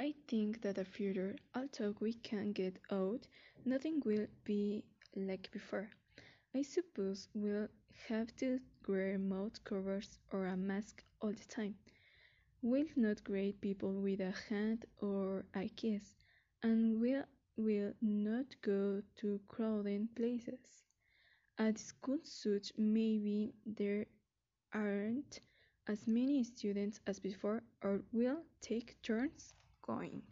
I think that the future, although we can get out, nothing will be like before. I suppose we'll have to wear mouth covers or a mask all the time. We'll not greet people with a hand or a kiss, and we will not go to crowded places. At school such maybe there aren't as many students as before or we'll take turns going.